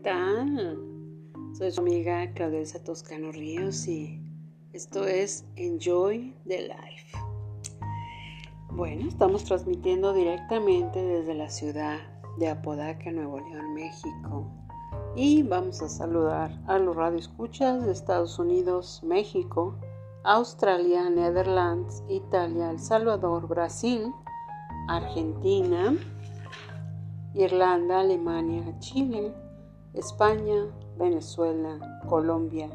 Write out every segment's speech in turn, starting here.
Hola, ¿qué tal? Soy su amiga Claudia Toscano Ríos y esto es Enjoy the Life. Bueno, estamos transmitiendo directamente desde la ciudad de Apodaca, Nuevo León, México. Y vamos a saludar a los radioescuchas de Estados Unidos, México, Australia, Netherlands, Italia, El Salvador, Brasil, Argentina, Irlanda, Alemania, Chile, España, Venezuela, Colombia,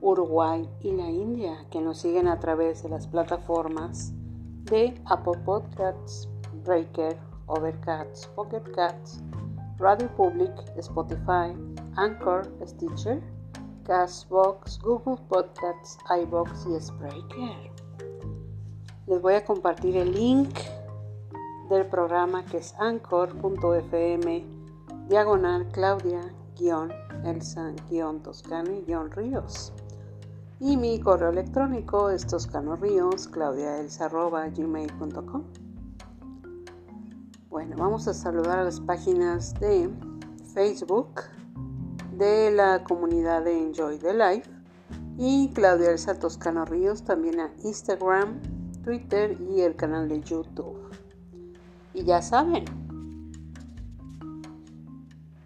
Uruguay y la India, que nos siguen a través de las plataformas de Apple Podcasts, Breaker, Overcast, Pocket Cats, Radio Public, Spotify, Anchor, Stitcher, Castbox, Google Podcasts, iBox y Spreaker. Les voy a compartir el link del programa que es anchor.fm diagonal Claudia Elsa Toscano Ríos y mi correo electrónico es toscanoríos gmail.com bueno vamos a saludar a las páginas de Facebook de la comunidad de Enjoy the Life y Claudia Elsa Toscano Ríos también a Instagram, Twitter y el canal de YouTube. Y ya saben,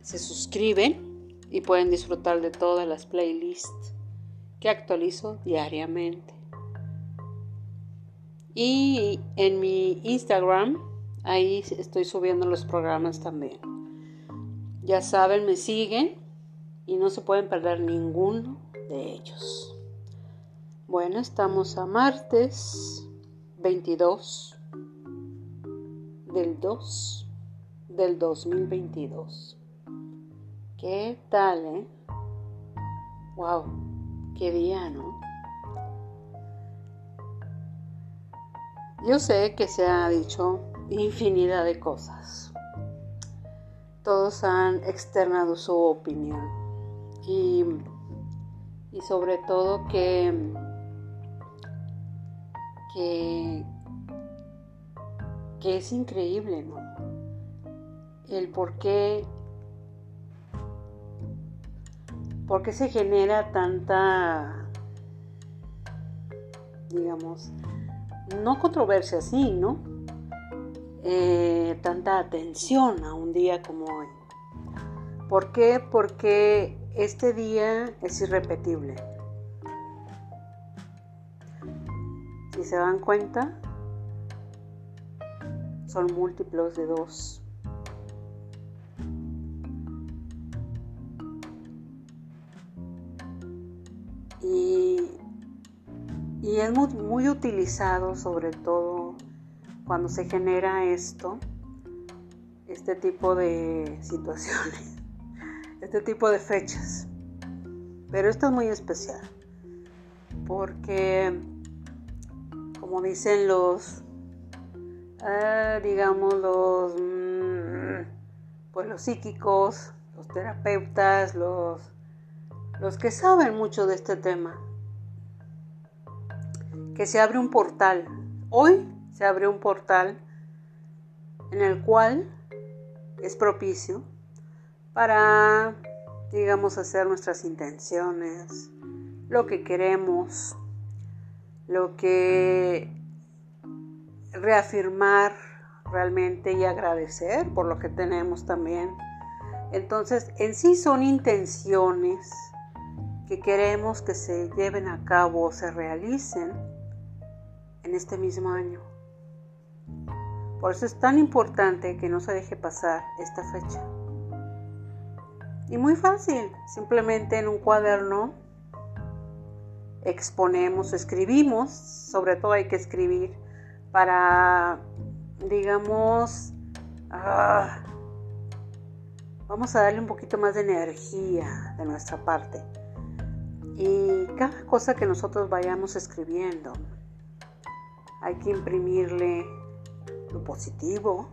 se suscriben y pueden disfrutar de todas las playlists que actualizo diariamente. Y en mi Instagram, ahí estoy subiendo los programas también. Ya saben, me siguen y no se pueden perder ninguno de ellos. Bueno, estamos a martes 22 del 2 del 2022. ¿Qué tal, eh? Wow, qué día, ¿no? Yo sé que se ha dicho infinidad de cosas. Todos han externado su opinión. Y, y sobre todo que, que que es increíble, ¿no? El por qué, por qué se genera tanta, digamos, no controversia, sí, ¿no? Eh, tanta atención a un día como hoy. ¿Por qué? Porque este día es irrepetible. Si se dan cuenta, son múltiplos de dos. Es muy, muy utilizado sobre todo cuando se genera esto, este tipo de situaciones, este tipo de fechas. Pero esto es muy especial porque, como dicen los Ah, digamos, los, mm, pues los psíquicos, los terapeutas, los, los que saben mucho de este tema. Que se abre un portal. Hoy se abre un portal en el cual es propicio para, digamos, hacer nuestras intenciones, lo que queremos, lo que reafirmar realmente y agradecer por lo que tenemos también. Entonces, en sí son intenciones que queremos que se lleven a cabo o se realicen en este mismo año. Por eso es tan importante que no se deje pasar esta fecha. Y muy fácil, simplemente en un cuaderno exponemos, escribimos, sobre todo hay que escribir para, digamos, ah, vamos a darle un poquito más de energía de nuestra parte. Y cada cosa que nosotros vayamos escribiendo, hay que imprimirle lo positivo,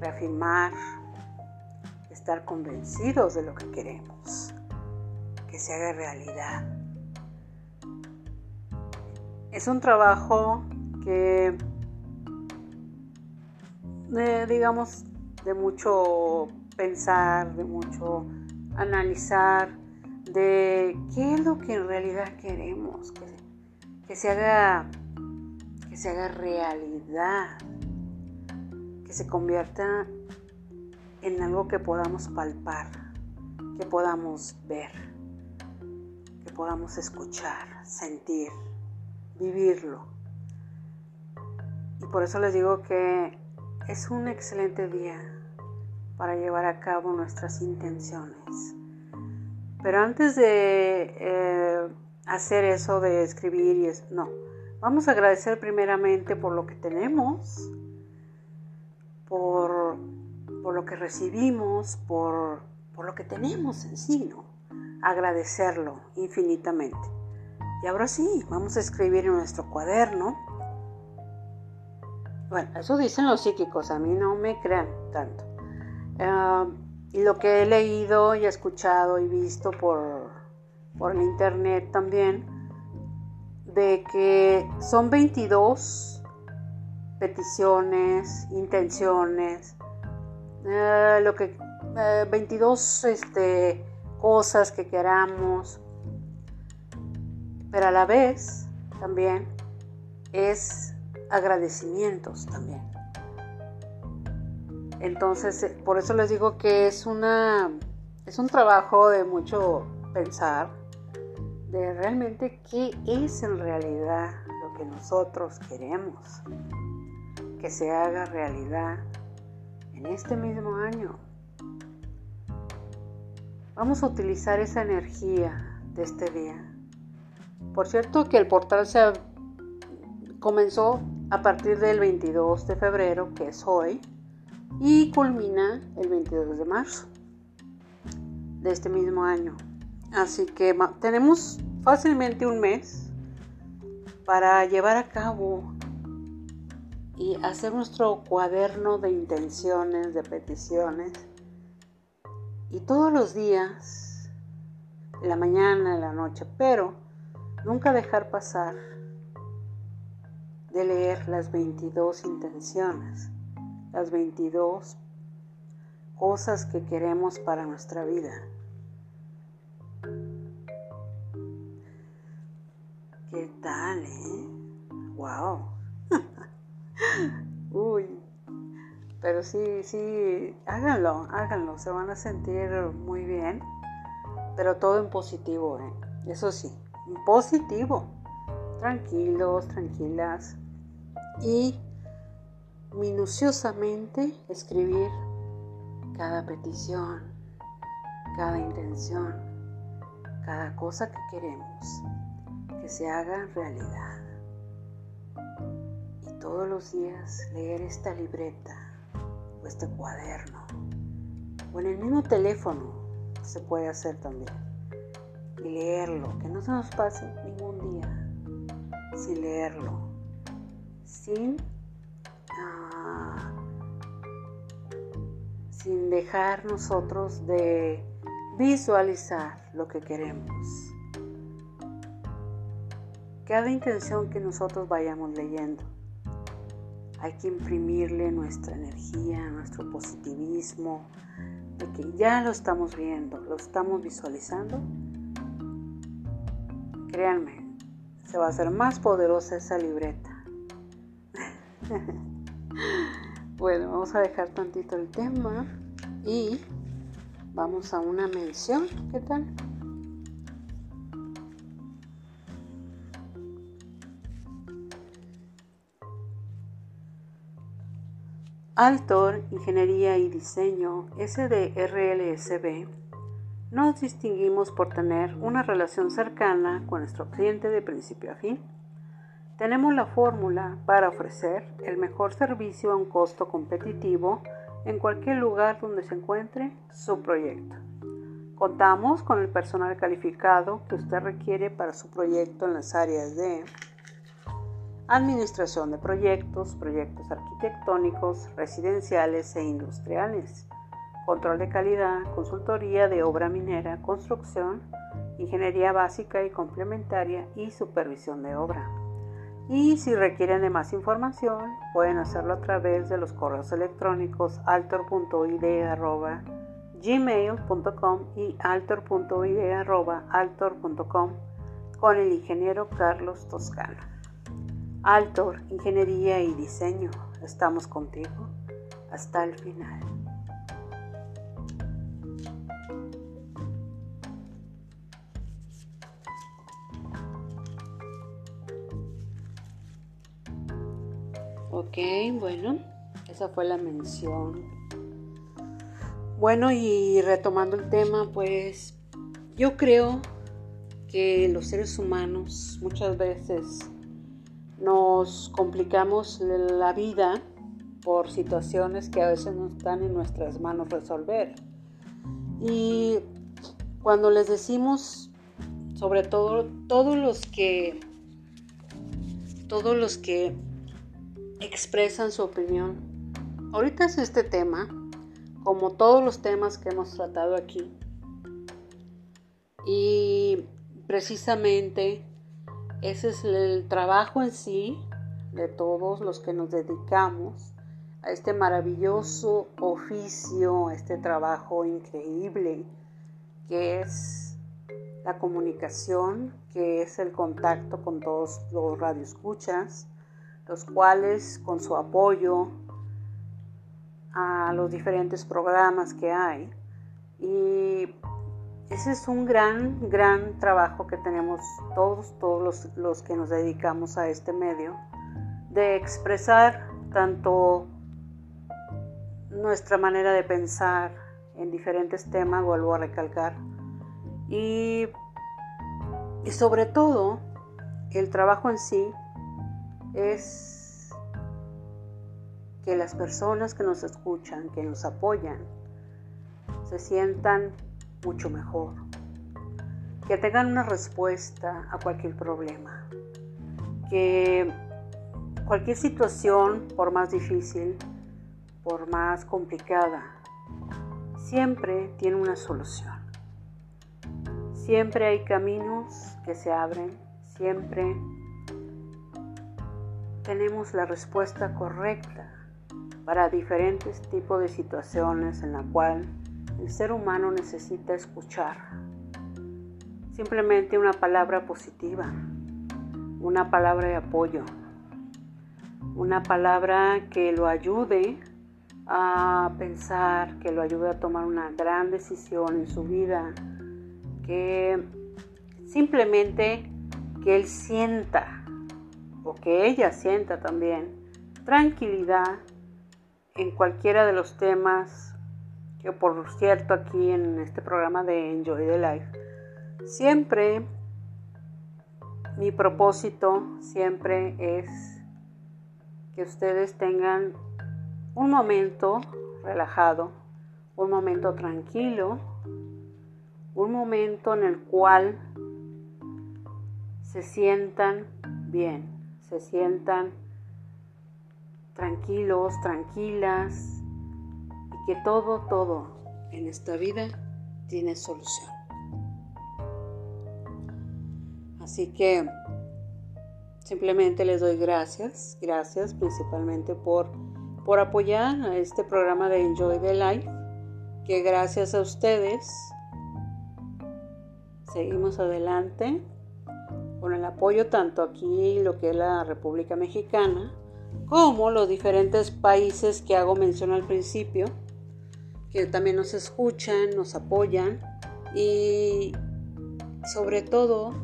reafirmar, estar convencidos de lo que queremos, que se haga realidad. Es un trabajo que, digamos, de mucho pensar, de mucho analizar de qué es lo que en realidad queremos, que, que se haga se haga realidad, que se convierta en algo que podamos palpar, que podamos ver, que podamos escuchar, sentir, vivirlo. Y por eso les digo que es un excelente día para llevar a cabo nuestras intenciones. Pero antes de eh, hacer eso de escribir y eso, no, vamos a agradecer primeramente por lo que tenemos, por, por lo que recibimos, por, por, lo que tenemos en sí, ¿no? Agradecerlo infinitamente. Y ahora sí, vamos a escribir en nuestro cuaderno. Bueno, eso dicen los psíquicos, a mí no me crean tanto. Ah, y lo que he leído y escuchado y visto por, por el internet también, de que son 22 peticiones, intenciones, eh, lo que 22 eh, este, cosas que queramos, pero a la vez también es agradecimientos también. Entonces, eh, por eso les digo que es una es un trabajo de mucho pensar de realmente qué es en realidad lo que nosotros queremos que se haga realidad en este mismo año. Vamos a utilizar esa energía de este día. Por cierto que el portal se comenzó a partir del 22 de febrero, que es hoy, y culmina el 22 de marzo de este mismo año. Así que tenemos fácilmente un mes para llevar a cabo y hacer nuestro cuaderno de intenciones, de peticiones. Y todos los días, la mañana, la noche, pero nunca dejar pasar de leer las 22 intenciones las 22 cosas que queremos para nuestra vida. ¿Qué tal, eh? ¡Wow! Uy, pero sí, sí, háganlo, háganlo, se van a sentir muy bien, pero todo en positivo, ¿eh? Eso sí, en positivo, tranquilos, tranquilas y minuciosamente escribir cada petición, cada intención, cada cosa que queremos se haga realidad. Y todos los días leer esta libreta o este cuaderno o en el mismo teléfono se puede hacer también. Y leerlo, que no se nos pase ningún día sin leerlo, sin sin dejar nosotros de visualizar lo que queremos. Cada intención que nosotros vayamos leyendo, hay que imprimirle nuestra energía, nuestro positivismo, de que ya lo estamos viendo, lo estamos visualizando. Créanme, se va a hacer más poderosa esa libreta. Bueno, vamos a dejar tantito el tema y vamos a una mención. ¿Qué tal? Altor, Ingeniería y Diseño, SDRLSB, nos distinguimos por tener una relación cercana con nuestro cliente de principio a fin tenemos la fórmula para ofrecer el mejor servicio a un costo competitivo en cualquier lugar donde se encuentre su proyecto. Contamos con el personal calificado que usted requiere para su proyecto en las áreas de administración de proyectos, proyectos arquitectónicos, residenciales e industriales, control de calidad, consultoría de obra minera, construcción, ingeniería básica y complementaria y supervisión de obra. Y si requieren de más información, pueden hacerlo a través de los correos electrónicos altor.id.gmail.com gmail.com y altor.ide.altor.com con el ingeniero Carlos Toscano. Altor, Ingeniería y Diseño, estamos contigo hasta el final. Ok, bueno, esa fue la mención. Bueno, y retomando el tema, pues yo creo que los seres humanos muchas veces nos complicamos la vida por situaciones que a veces no están en nuestras manos resolver. Y cuando les decimos, sobre todo todos los que todos los que expresan su opinión. Ahorita es este tema, como todos los temas que hemos tratado aquí. Y precisamente ese es el trabajo en sí de todos los que nos dedicamos a este maravilloso oficio, a este trabajo increíble que es la comunicación, que es el contacto con todos los radioescuchas, los cuales con su apoyo a los diferentes programas que hay. Y ese es un gran, gran trabajo que tenemos todos, todos los, que nos dedicamos a este medio, de expresar tanto nuestra manera de pensar en diferentes temas, vuelvo a recalcar, y sobre todo el trabajo en sí es que las personas que nos escuchan, que nos apoyan, se sientan mucho mejor, que tengan una respuesta a cualquier problema, que cualquier situación, por más difícil, por más complicada, siempre tiene una solución. Siempre hay caminos que se abren, siempre tenemos la respuesta correcta para diferentes tipos de situaciones en la cual el ser humano necesita escuchar. Simplemente una palabra positiva, una palabra de apoyo, una palabra que lo ayude a pensar, que lo ayude a tomar una gran decisión en su vida, que simplemente que él sienta o que ella sienta también tranquilidad en cualquiera de los temas por cierto aquí en este programa de Enjoy the Life, siempre mi propósito siempre es que ustedes tengan un momento relajado, un momento tranquilo, un momento en el cual se sientan bien, se sientan tranquilos, tranquilas, que todo, todo en esta vida tiene solución. Así que simplemente les doy gracias, gracias principalmente por, por apoyar a este programa de Enjoy the Life, que gracias a ustedes seguimos adelante con el apoyo tanto aquí, lo que es la República Mexicana, como los diferentes países que hago mención al principio, que también nos escuchan, nos apoyan y sobre todo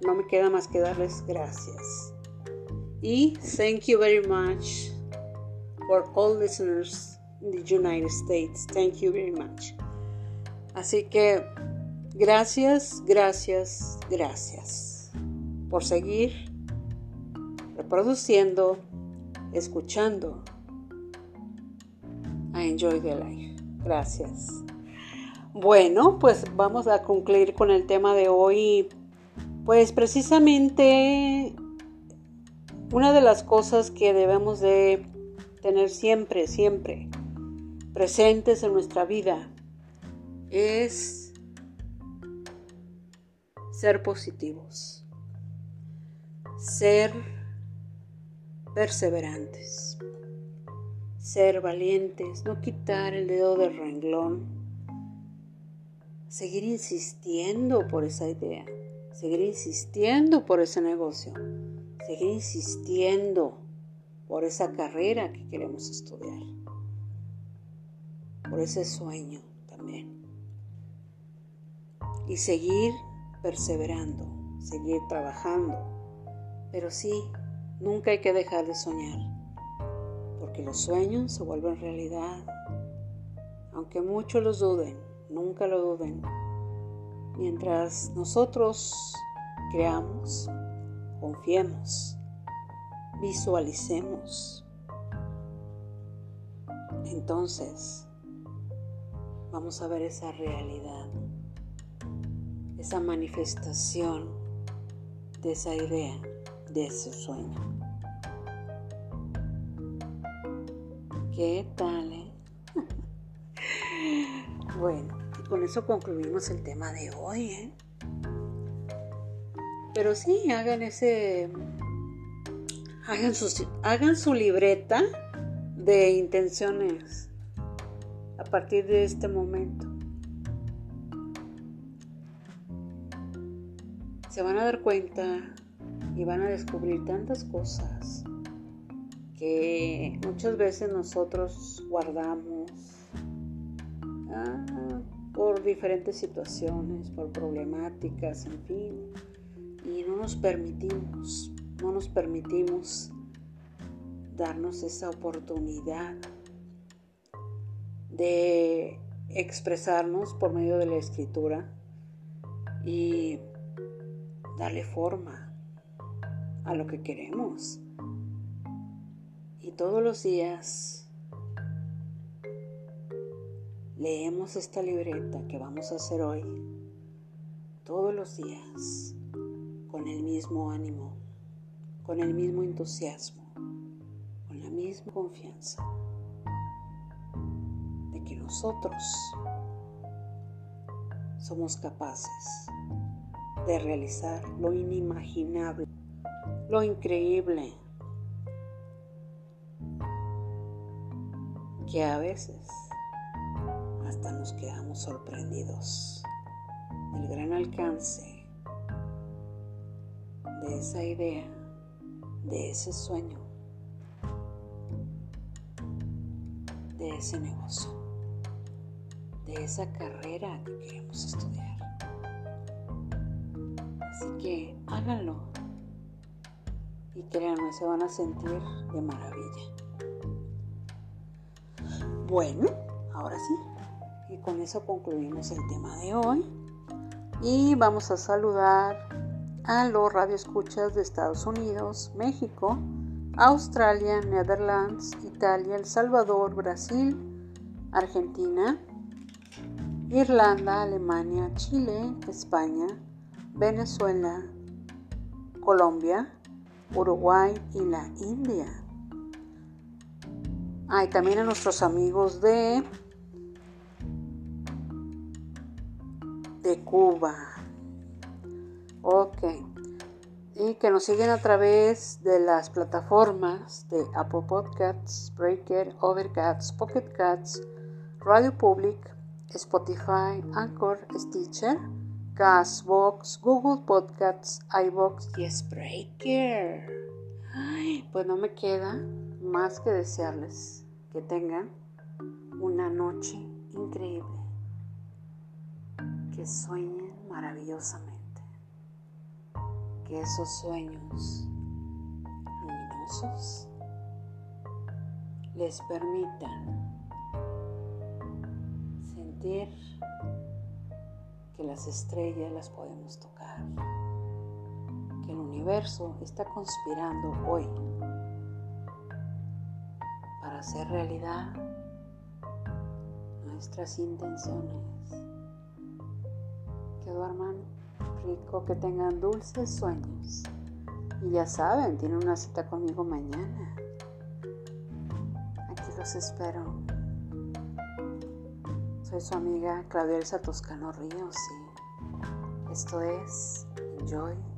no me queda más que darles gracias. Y thank you very much for all listeners in the United States. Thank you very much. Así que gracias, gracias, gracias por seguir reproduciendo, escuchando Enjoy the Life. Gracias. Bueno, pues vamos a concluir con el tema de hoy. Pues precisamente una de las cosas que debemos de tener siempre, siempre presentes en nuestra vida es ser positivos, ser perseverantes ser valientes, no quitar el dedo del renglón, seguir insistiendo por esa idea, seguir insistiendo por ese negocio, seguir insistiendo por esa carrera que queremos estudiar, por ese sueño también. Y seguir perseverando, seguir trabajando. Pero sí, nunca hay que dejar de soñar porque los sueños se vuelven realidad. Aunque muchos los duden, nunca lo duden. Mientras nosotros creamos, confiemos, visualicemos, entonces vamos a ver esa realidad, esa manifestación de esa idea, de ese sueño. ¿Qué tal? Eh? bueno, y con eso concluimos el tema de hoy. ¿eh? Pero sí, hagan ese. Hagan su, hagan su libreta de intenciones a partir de este momento. Se van a dar cuenta y van a descubrir tantas cosas que muchas veces nosotros guardamos ah, por diferentes situaciones, por problemáticas, en fin, y no nos permitimos, no nos permitimos darnos esa oportunidad de expresarnos por medio de la escritura y darle forma a lo que queremos. Todos los días leemos esta libreta que vamos a hacer hoy. Todos los días con el mismo ánimo, con el mismo entusiasmo, con la misma confianza de que nosotros somos capaces de realizar lo inimaginable, lo increíble, que a veces hasta nos quedamos sorprendidos del gran alcance de esa idea, de ese sueño, de ese negocio, de esa carrera que queremos estudiar. Así que háganlo y créanme, se van a sentir de maravilla. Bueno, ahora sí. Y con eso concluimos el tema de hoy. Y vamos a saludar a los radioescuchas de Estados Unidos, México, Australia, Netherlands, Italia, El Salvador, Brasil, Argentina, Irlanda, Alemania, Chile, España, Venezuela, Colombia, Uruguay y la India. Ah, y también a nuestros amigos de, de Cuba. Ok. Y que nos siguen a través de las plataformas de Apple Podcasts, Breaker, Overcast, Pocket Cats, Radio Public, Spotify, Anchor, Stitcher, Castbox, Google Podcasts, iBox y Spreaker. Pues no me queda más que desearles que tengan una noche increíble, que sueñen maravillosamente, que esos sueños luminosos les permitan sentir que las estrellas las podemos tocar, que el universo está conspirando hoy hacer realidad nuestras intenciones. Que duerman rico, que tengan dulces sueños. Y ya saben, tienen una cita conmigo mañana. Aquí los espero. Soy su amiga Claudia Elsa Toscano Ríos y esto es Enjoy